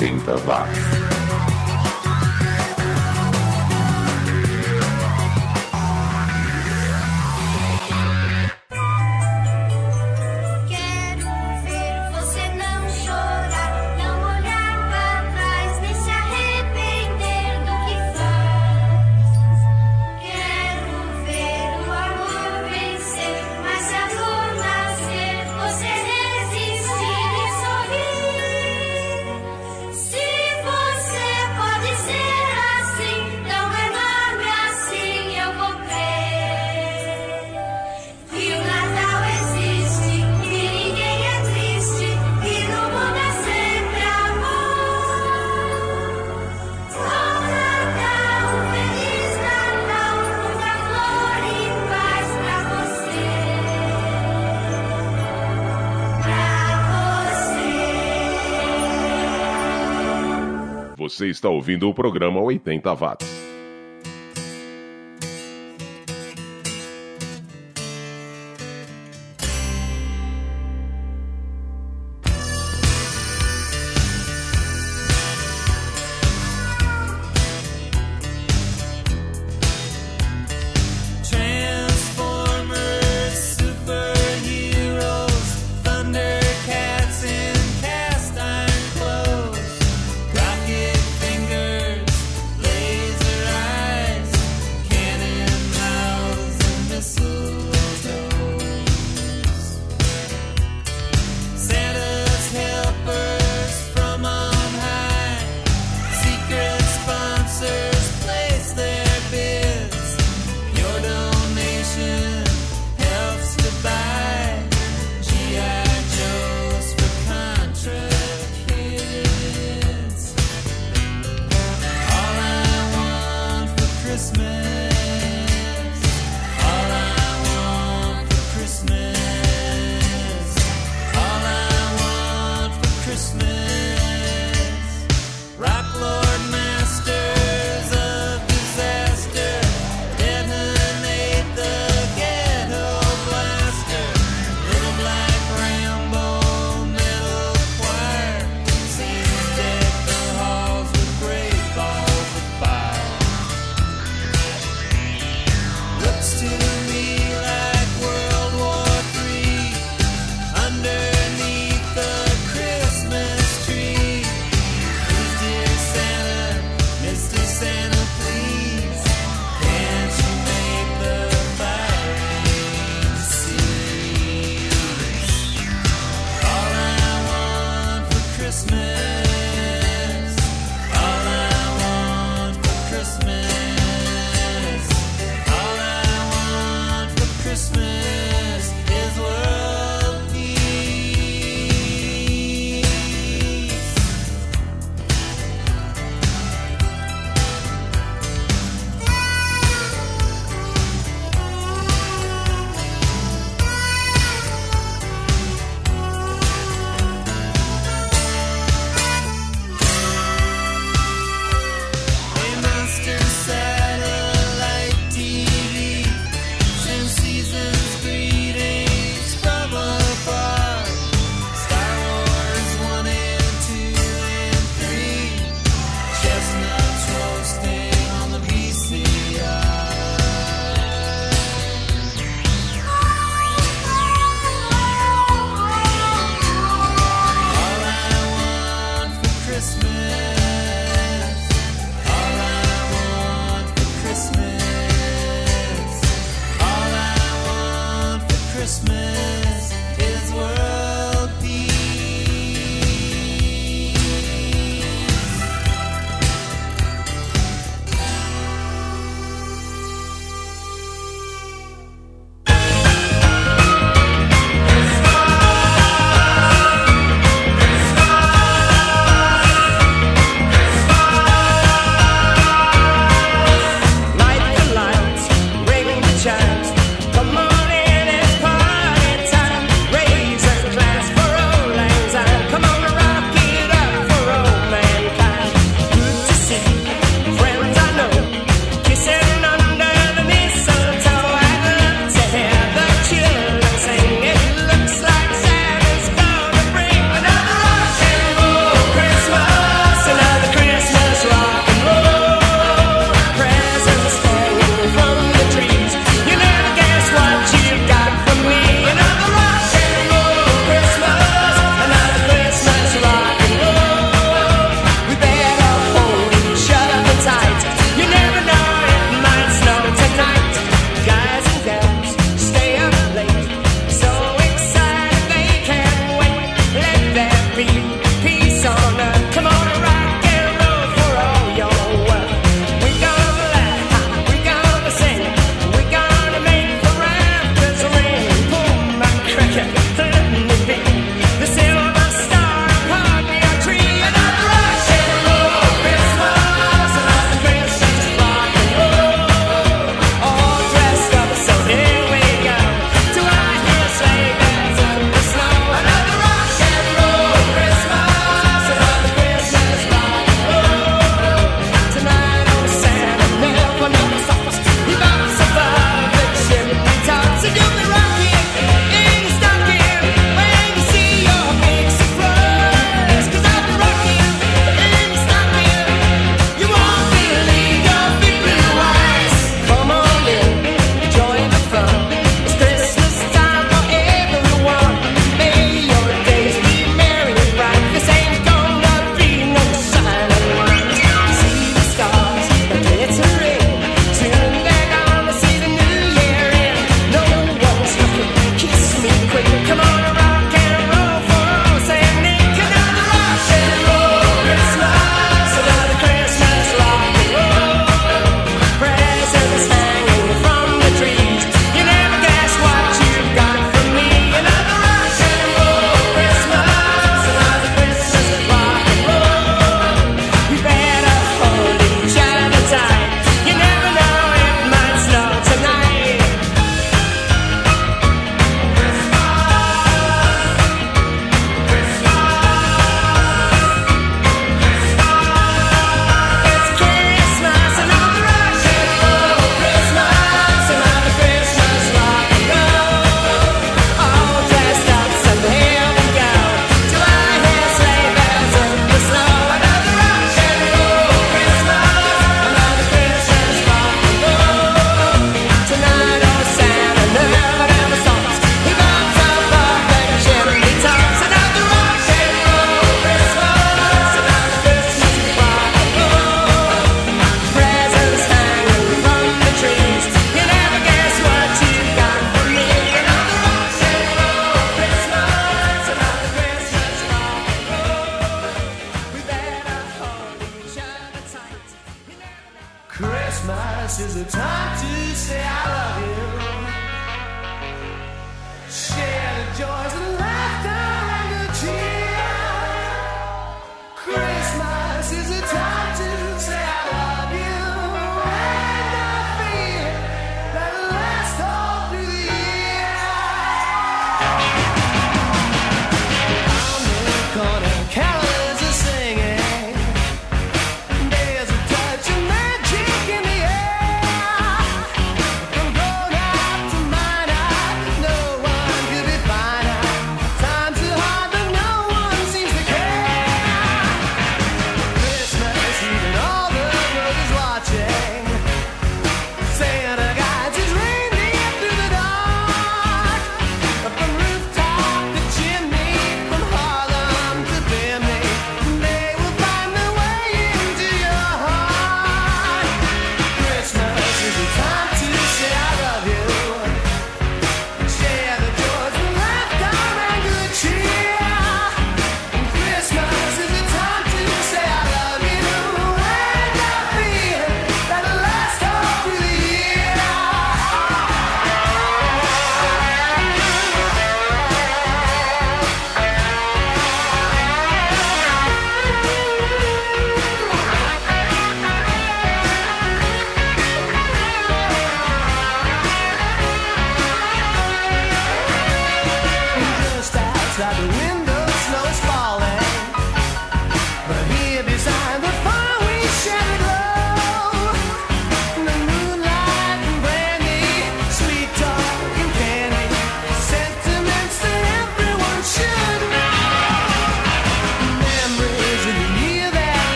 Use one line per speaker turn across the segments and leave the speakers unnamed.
80 watts. Você está ouvindo o programa 80 Watts.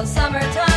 Till summertime.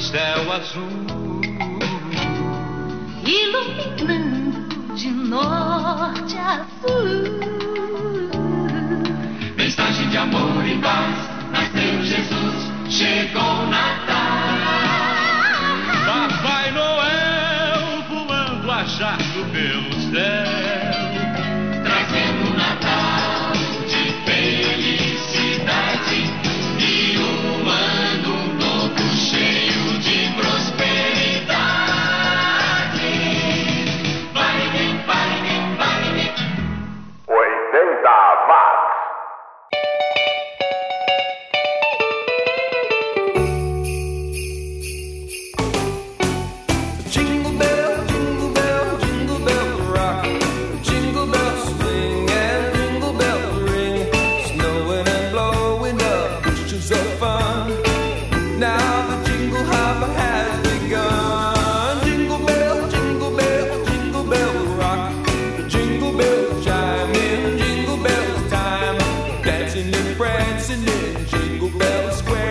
Céu azul.
Dancing and prancing in Jingle Bell Square.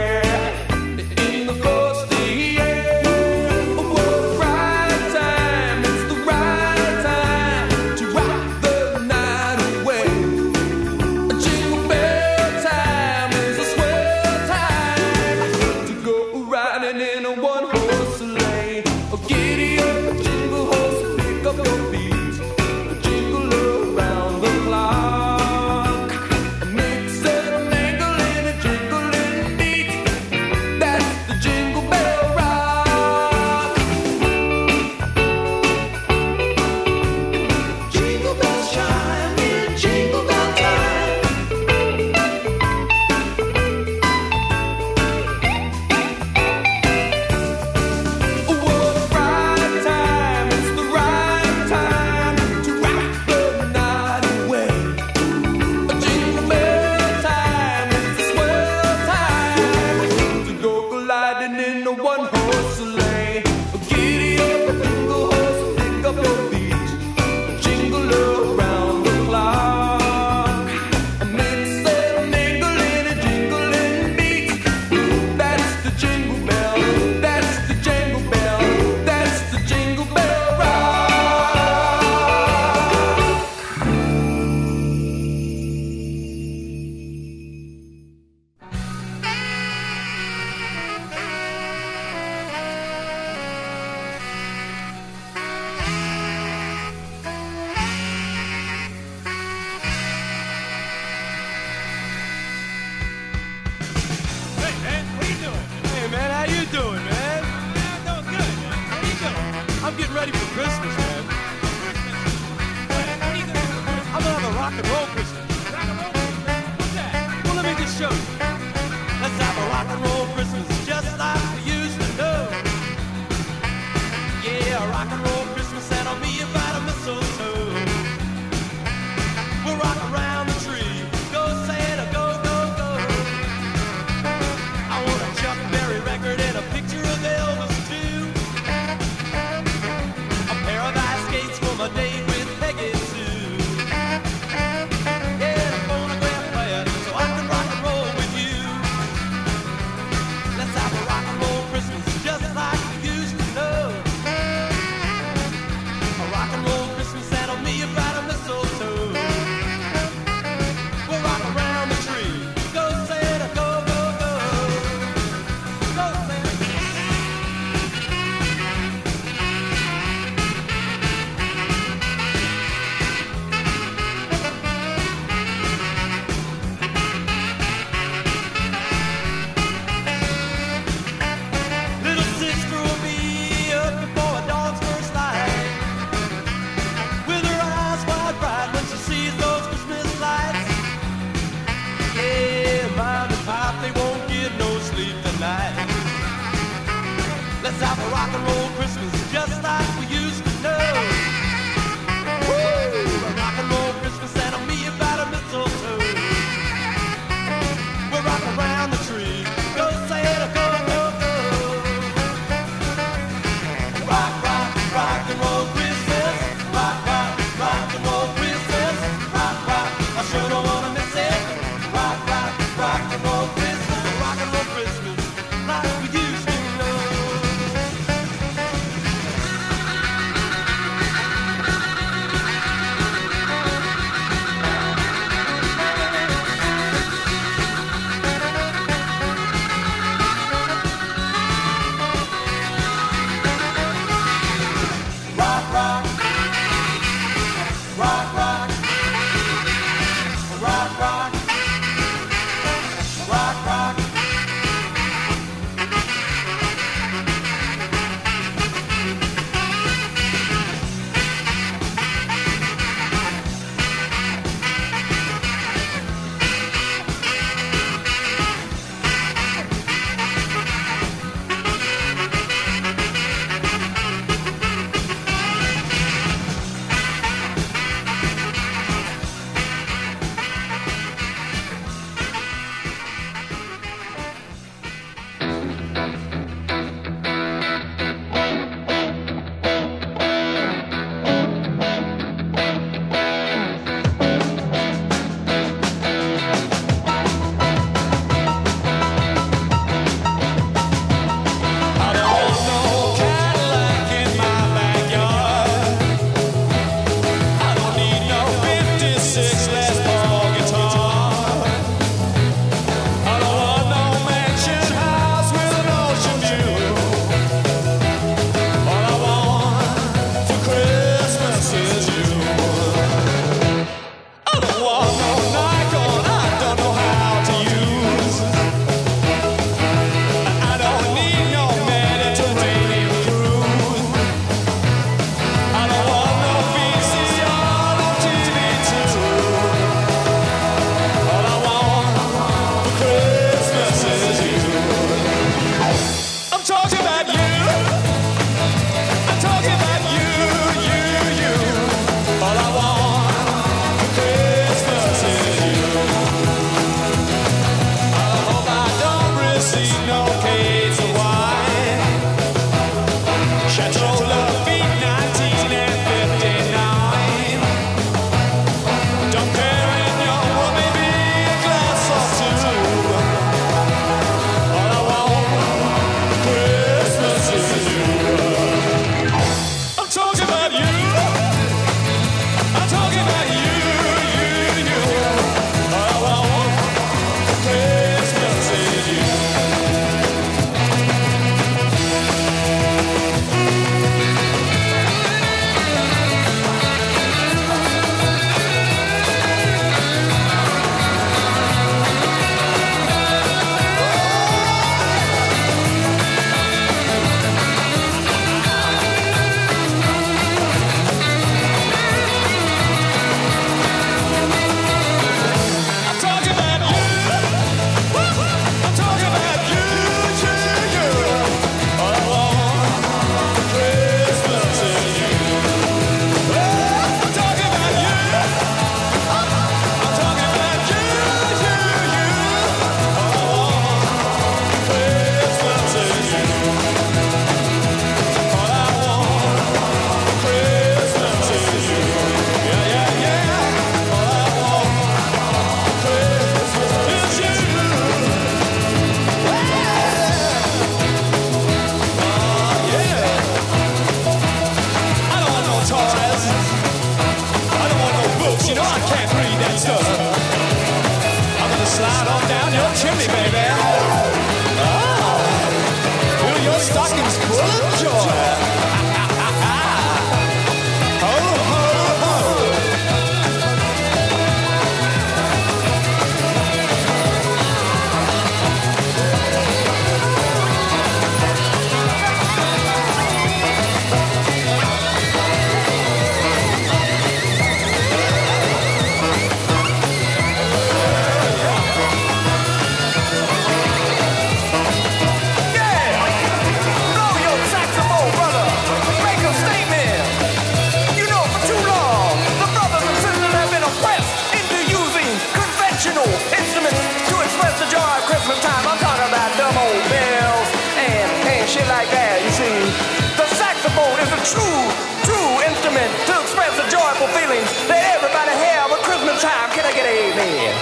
scene. The
saxophone is a true, true instrument to express the joyful feelings that everybody have at Christmas time. Can I get an amen?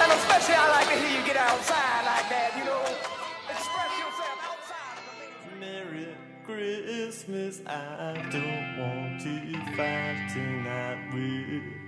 And especially I like to hear you get outside like that, you know. Express yourself outside.
Merry Christmas, I don't want to fight tonight with.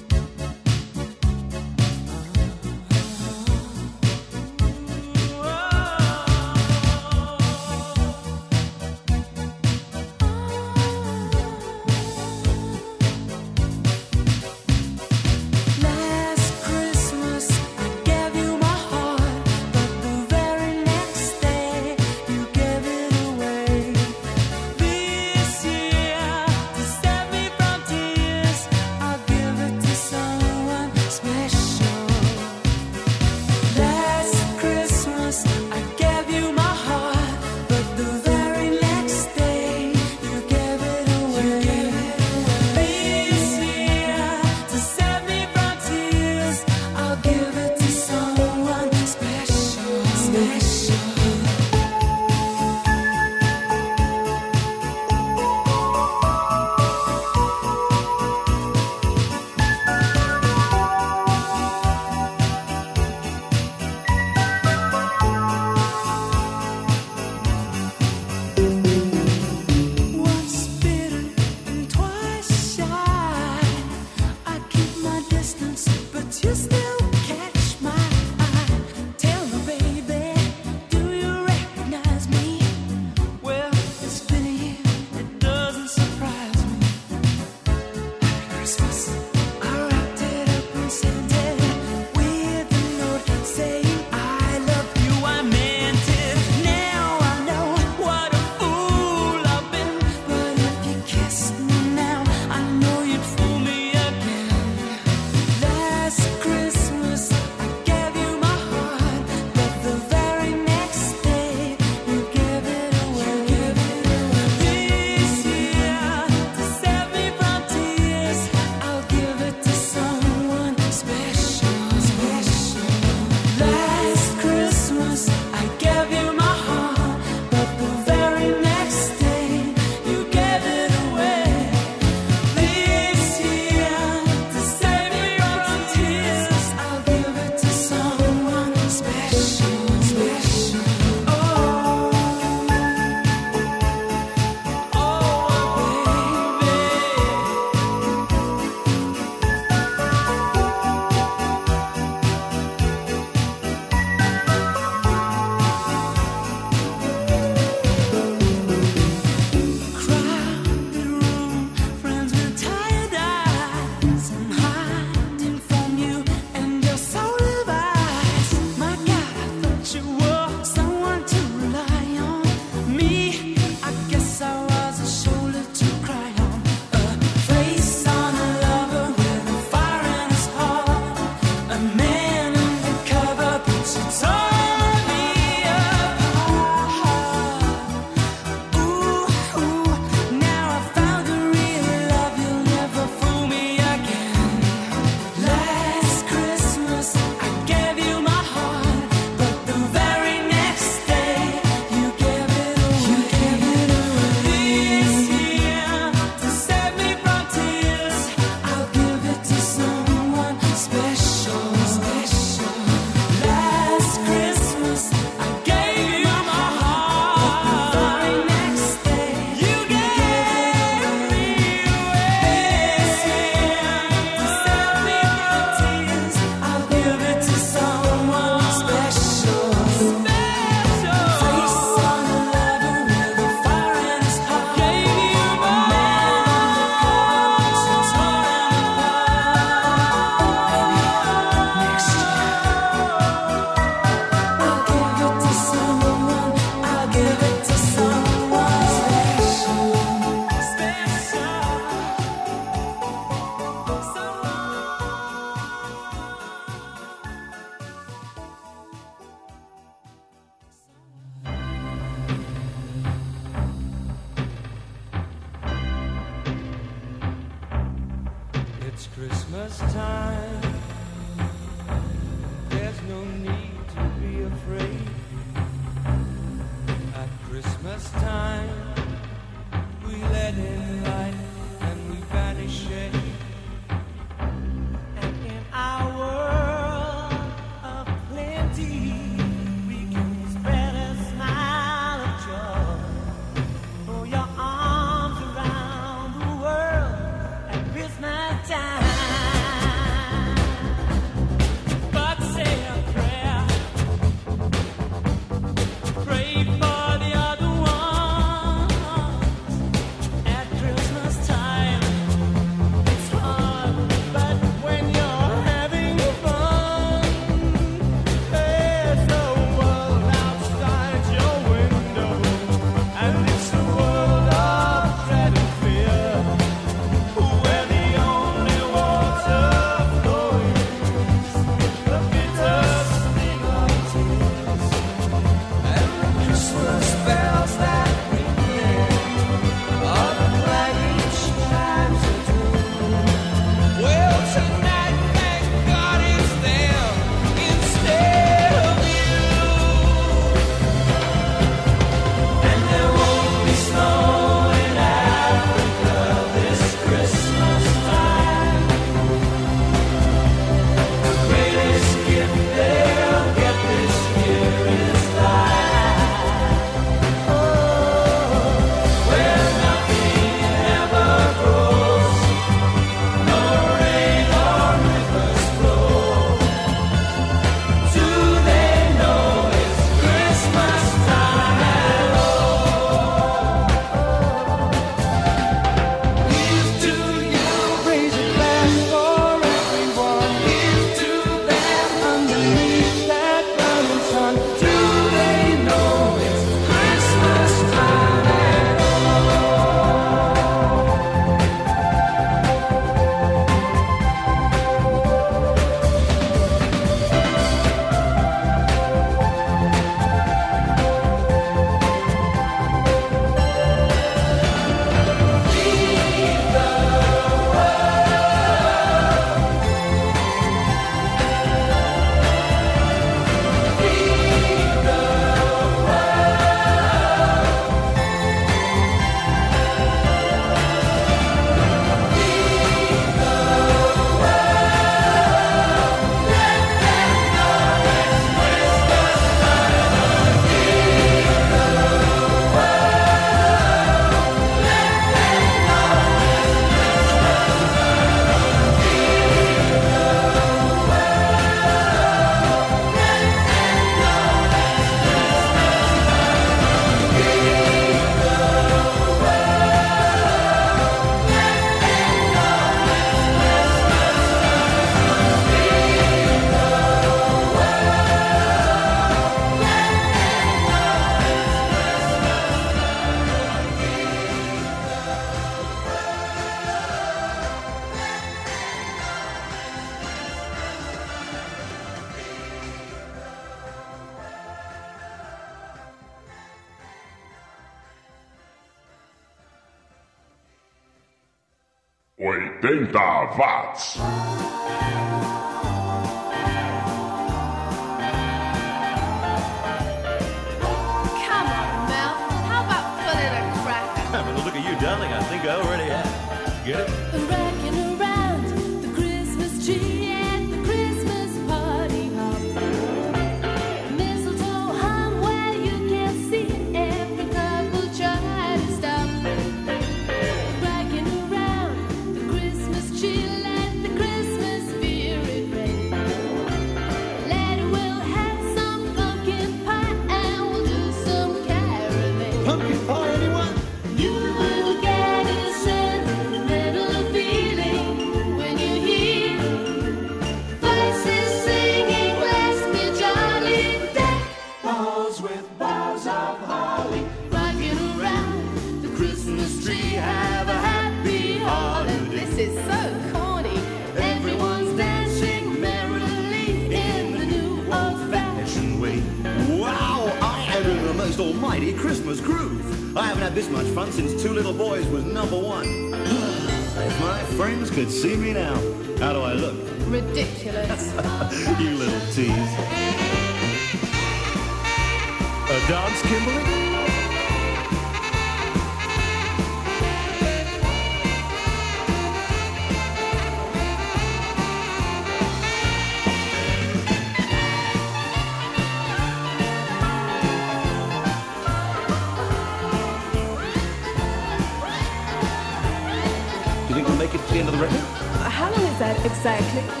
Exactly.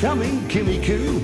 Coming, Kimmy Coo.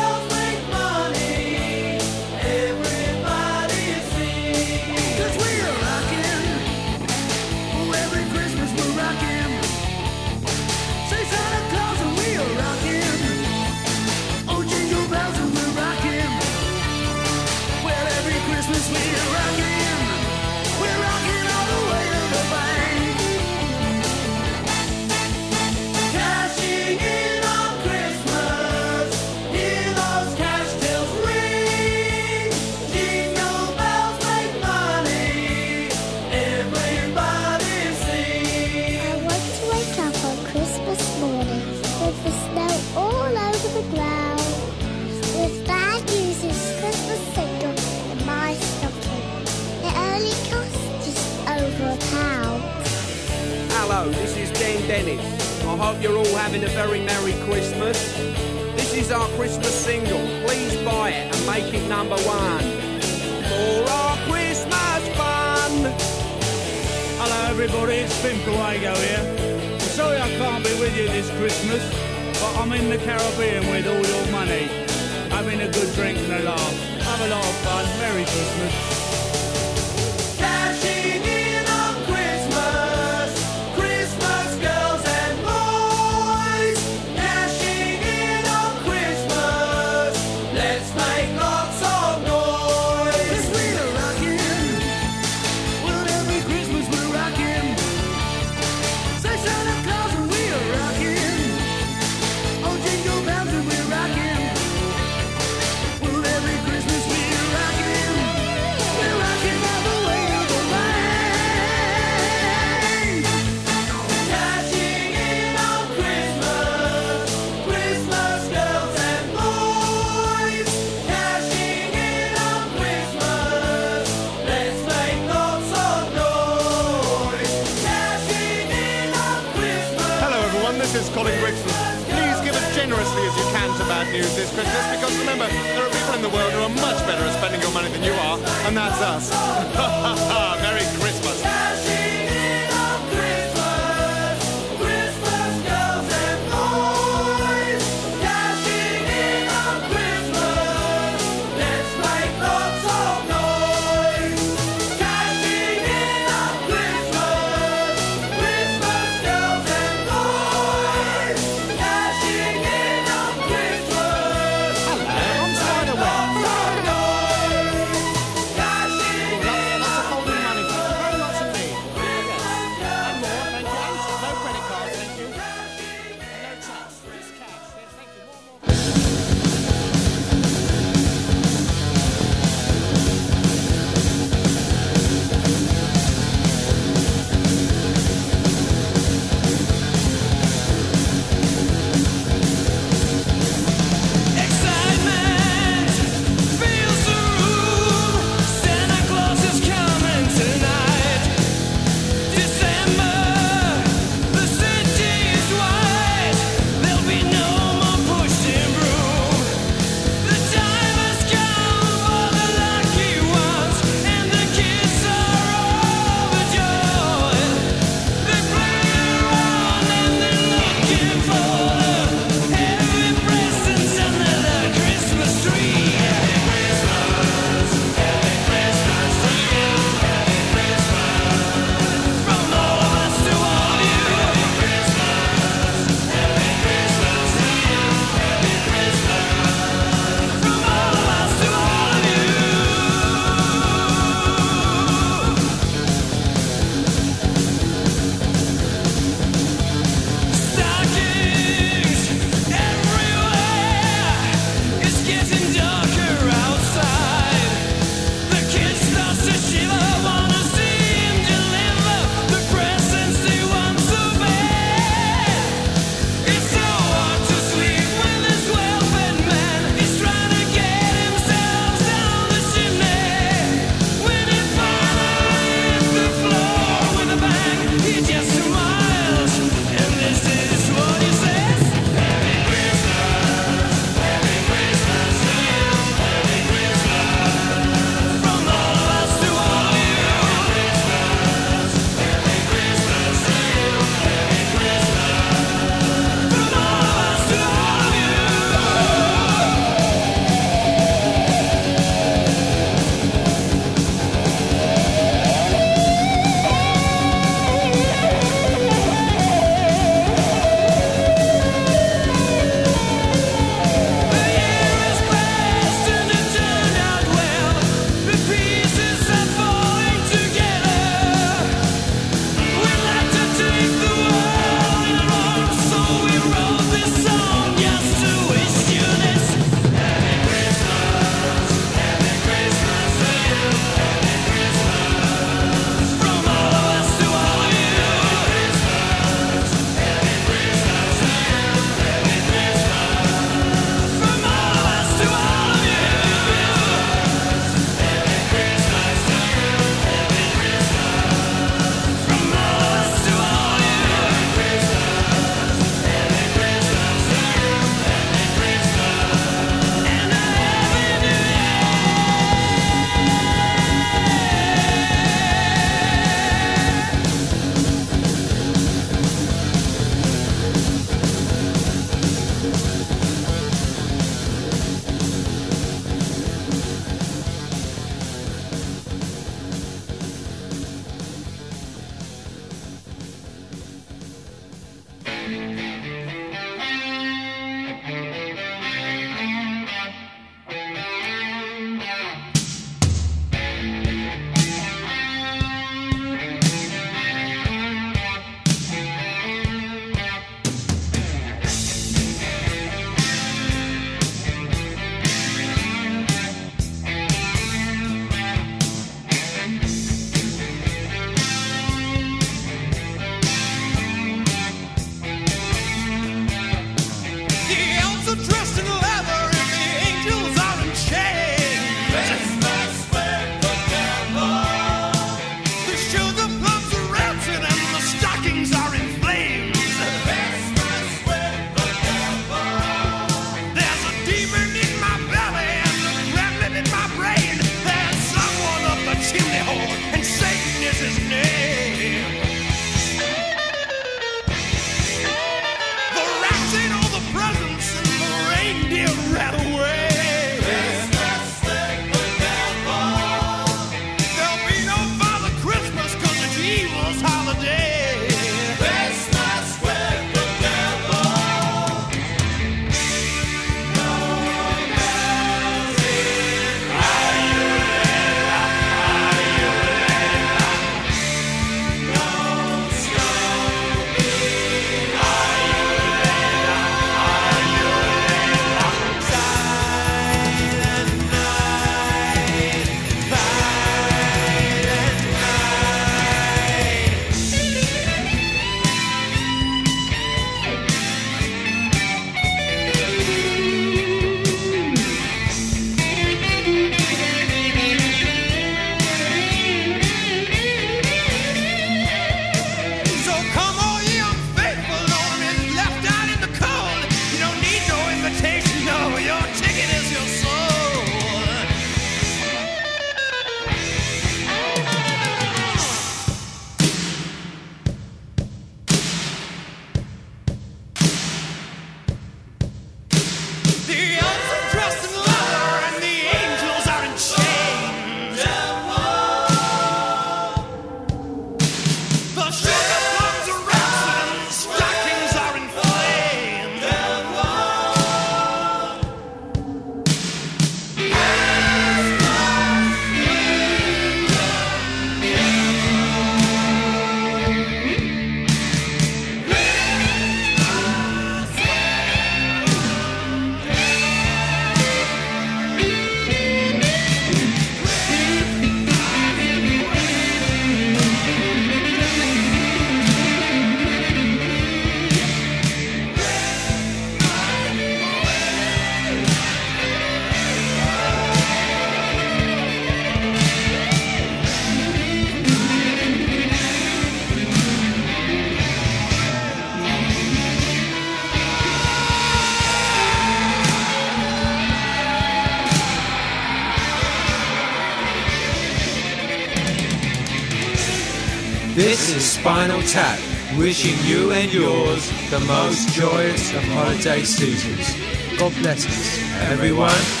Tap, wishing you and yours the most joyous of holiday seasons. God bless us, everyone.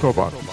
Torwart.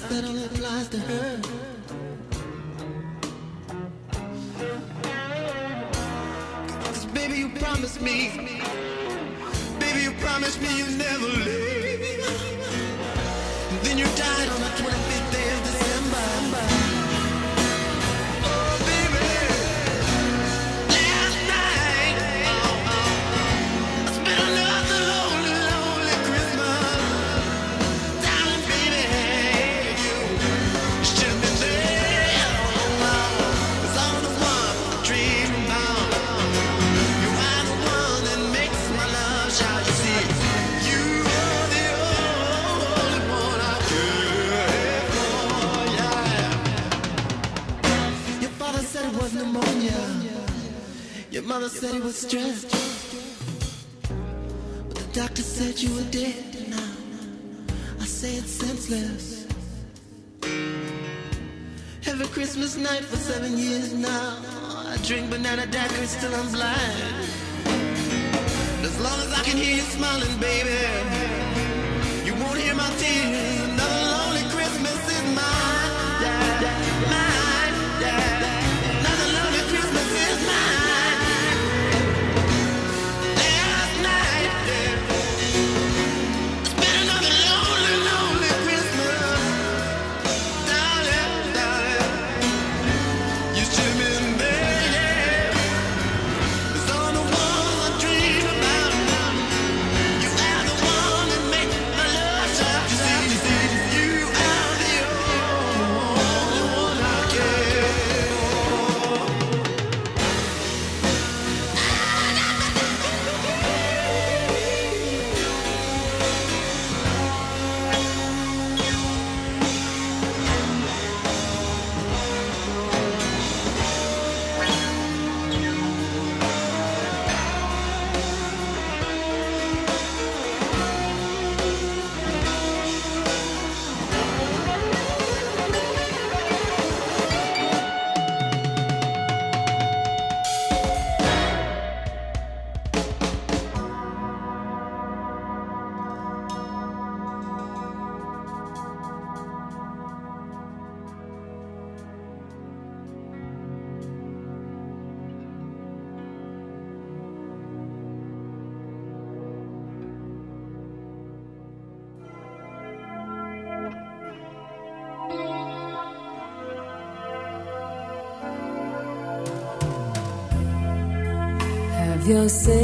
guess that only applies to her. Cause baby, you promised me. Baby, you promised me you'd never leave. mother said it was stressed, But the doctor said you were dead. And I, I say it's senseless. Every Christmas night for seven years now, I drink banana daiquiris till I'm blind. As long as I can hear you smiling, baby. say.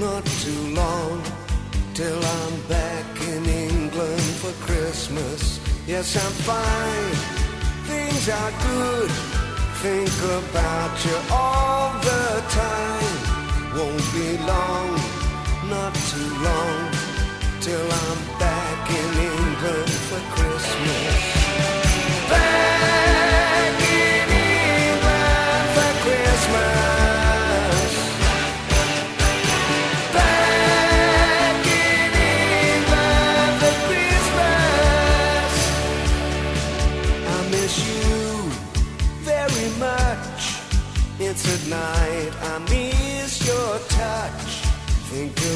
Not
too long, till I'm back in England for Christmas. Yes, I'm fine, things are good.
think about you all the time. Won't be long, not too long, till I'm back in England for Christmas.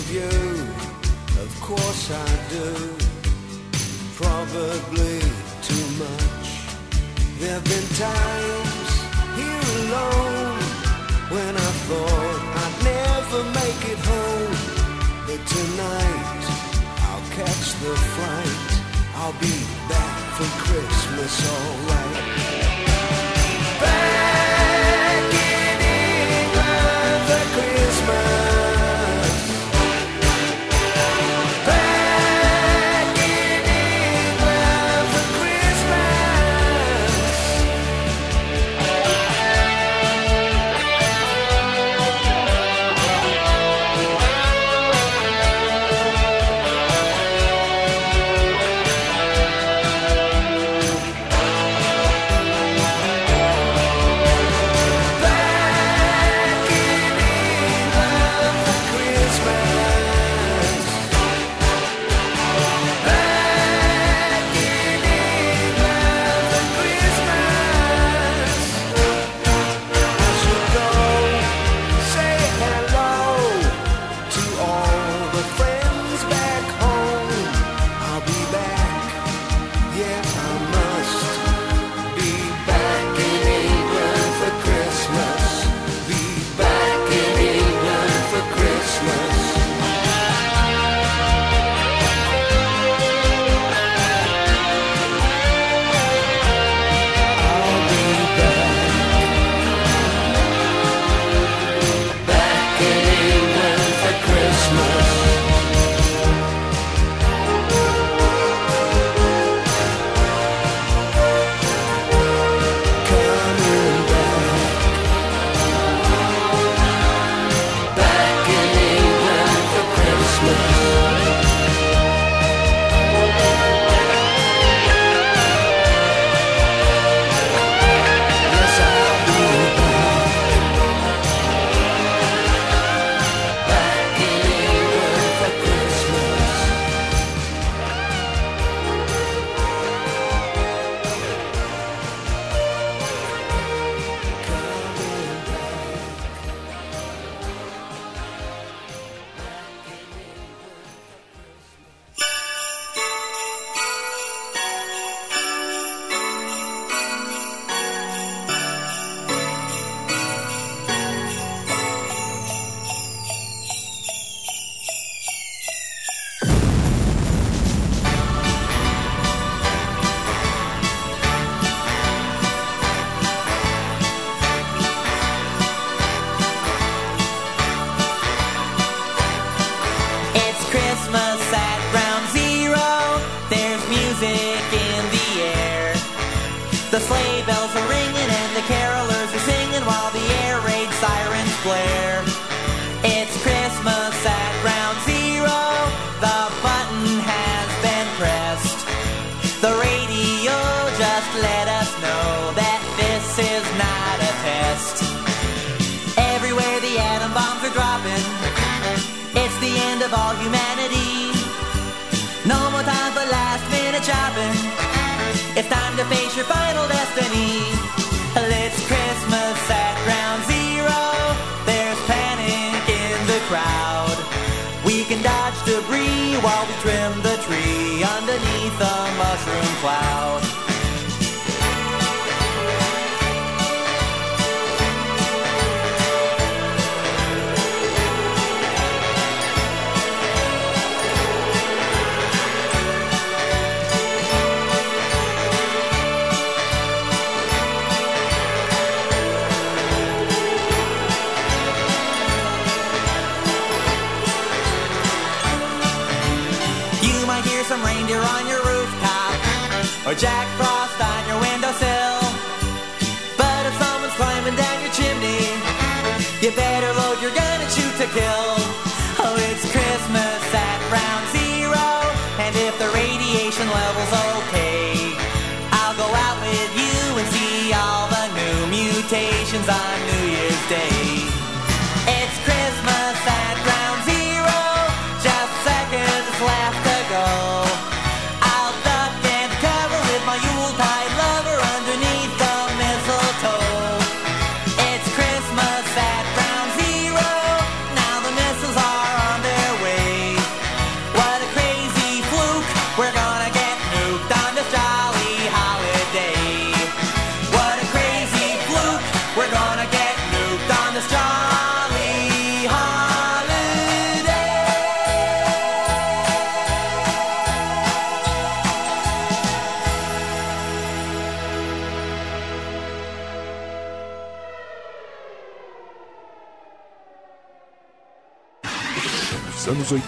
Of you, of course I do. Probably too much. There've been times here alone when I thought I'd never make it home. But tonight I'll catch the flight. I'll be back for Christmas, alright.
No more time for last minute shopping. It's time to face your final destiny. It's Christmas at ground zero. There's panic in the crowd. We can dodge debris while we trim the tree underneath a mushroom cloud. or Jack Frost on your windowsill. But if someone's climbing down your chimney,
you better load your gun and shoot to kill. Oh, it's Christmas at ground zero, and if the radiation level's okay, I'll go out with you and see all the new mutations on new.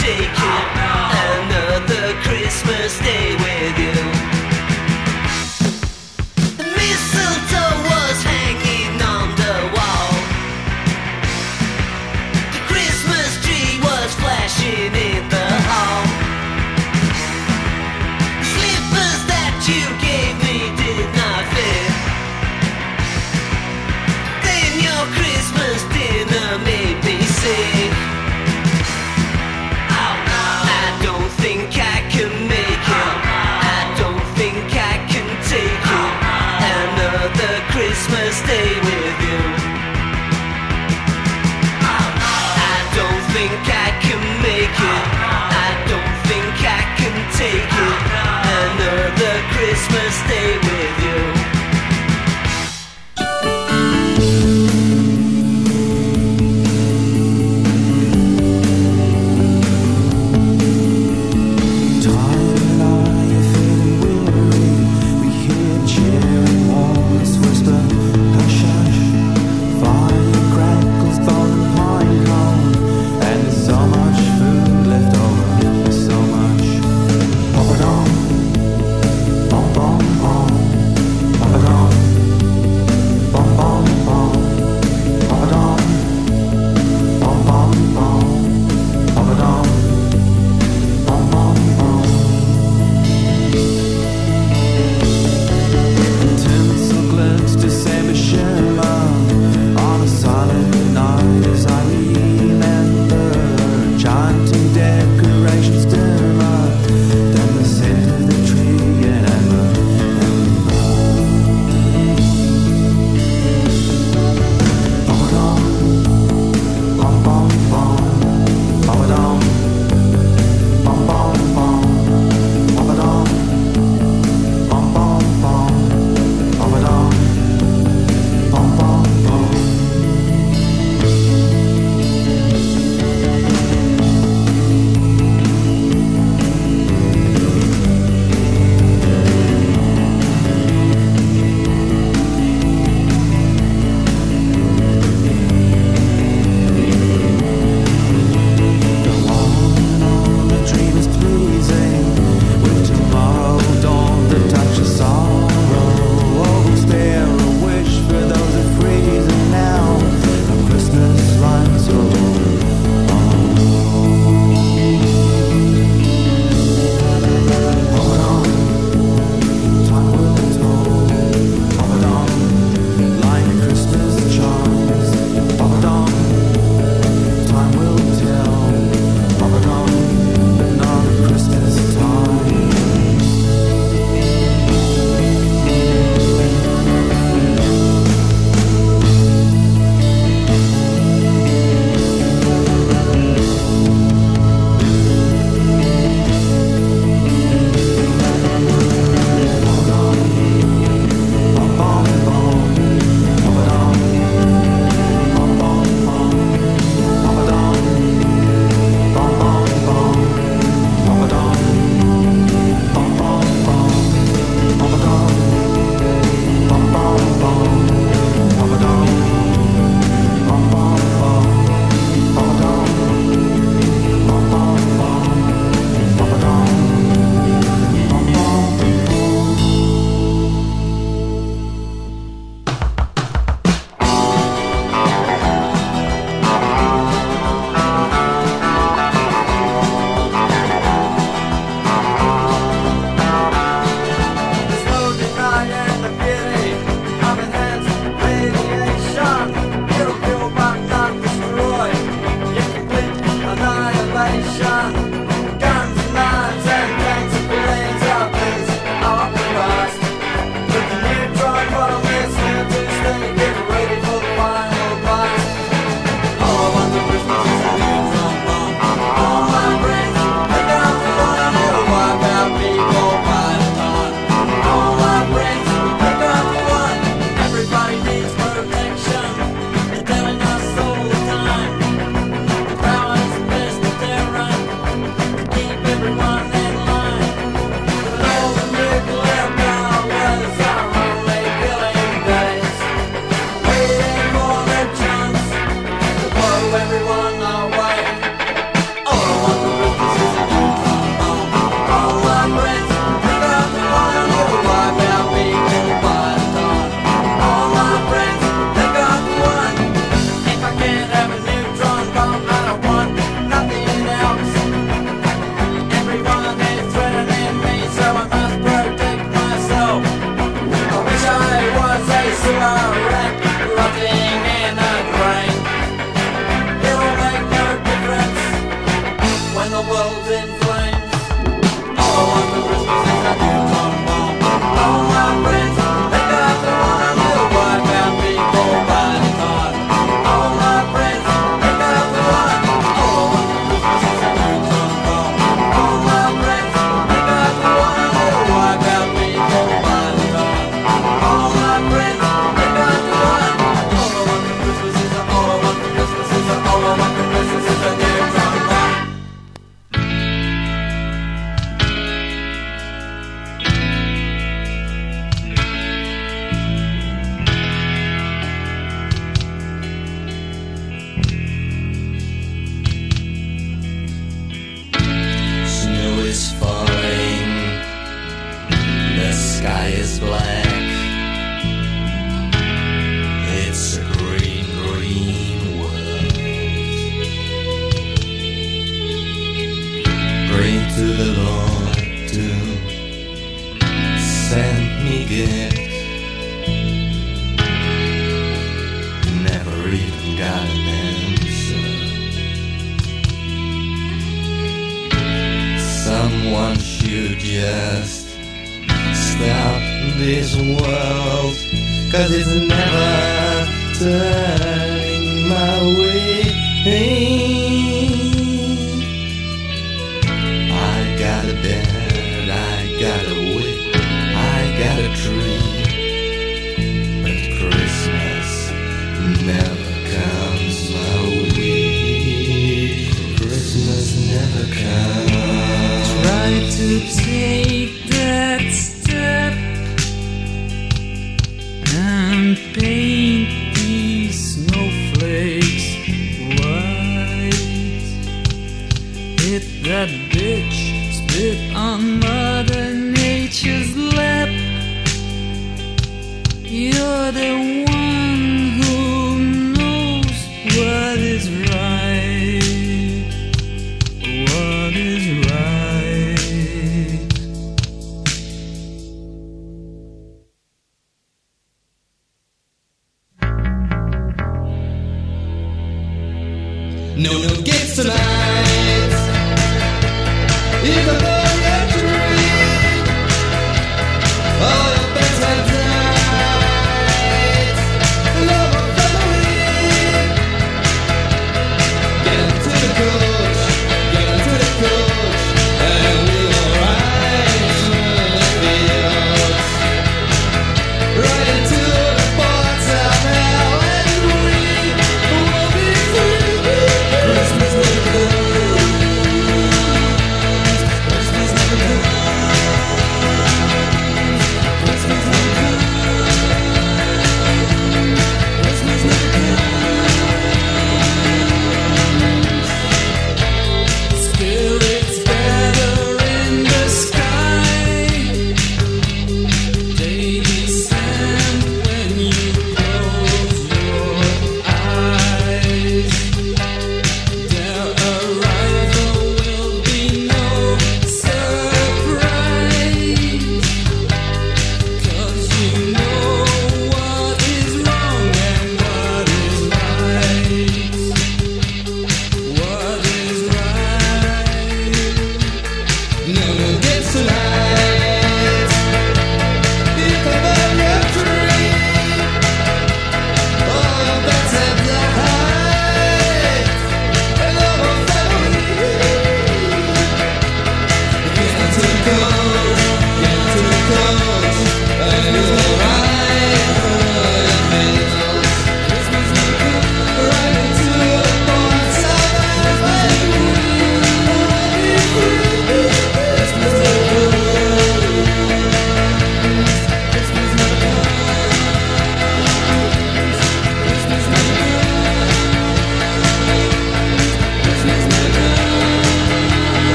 take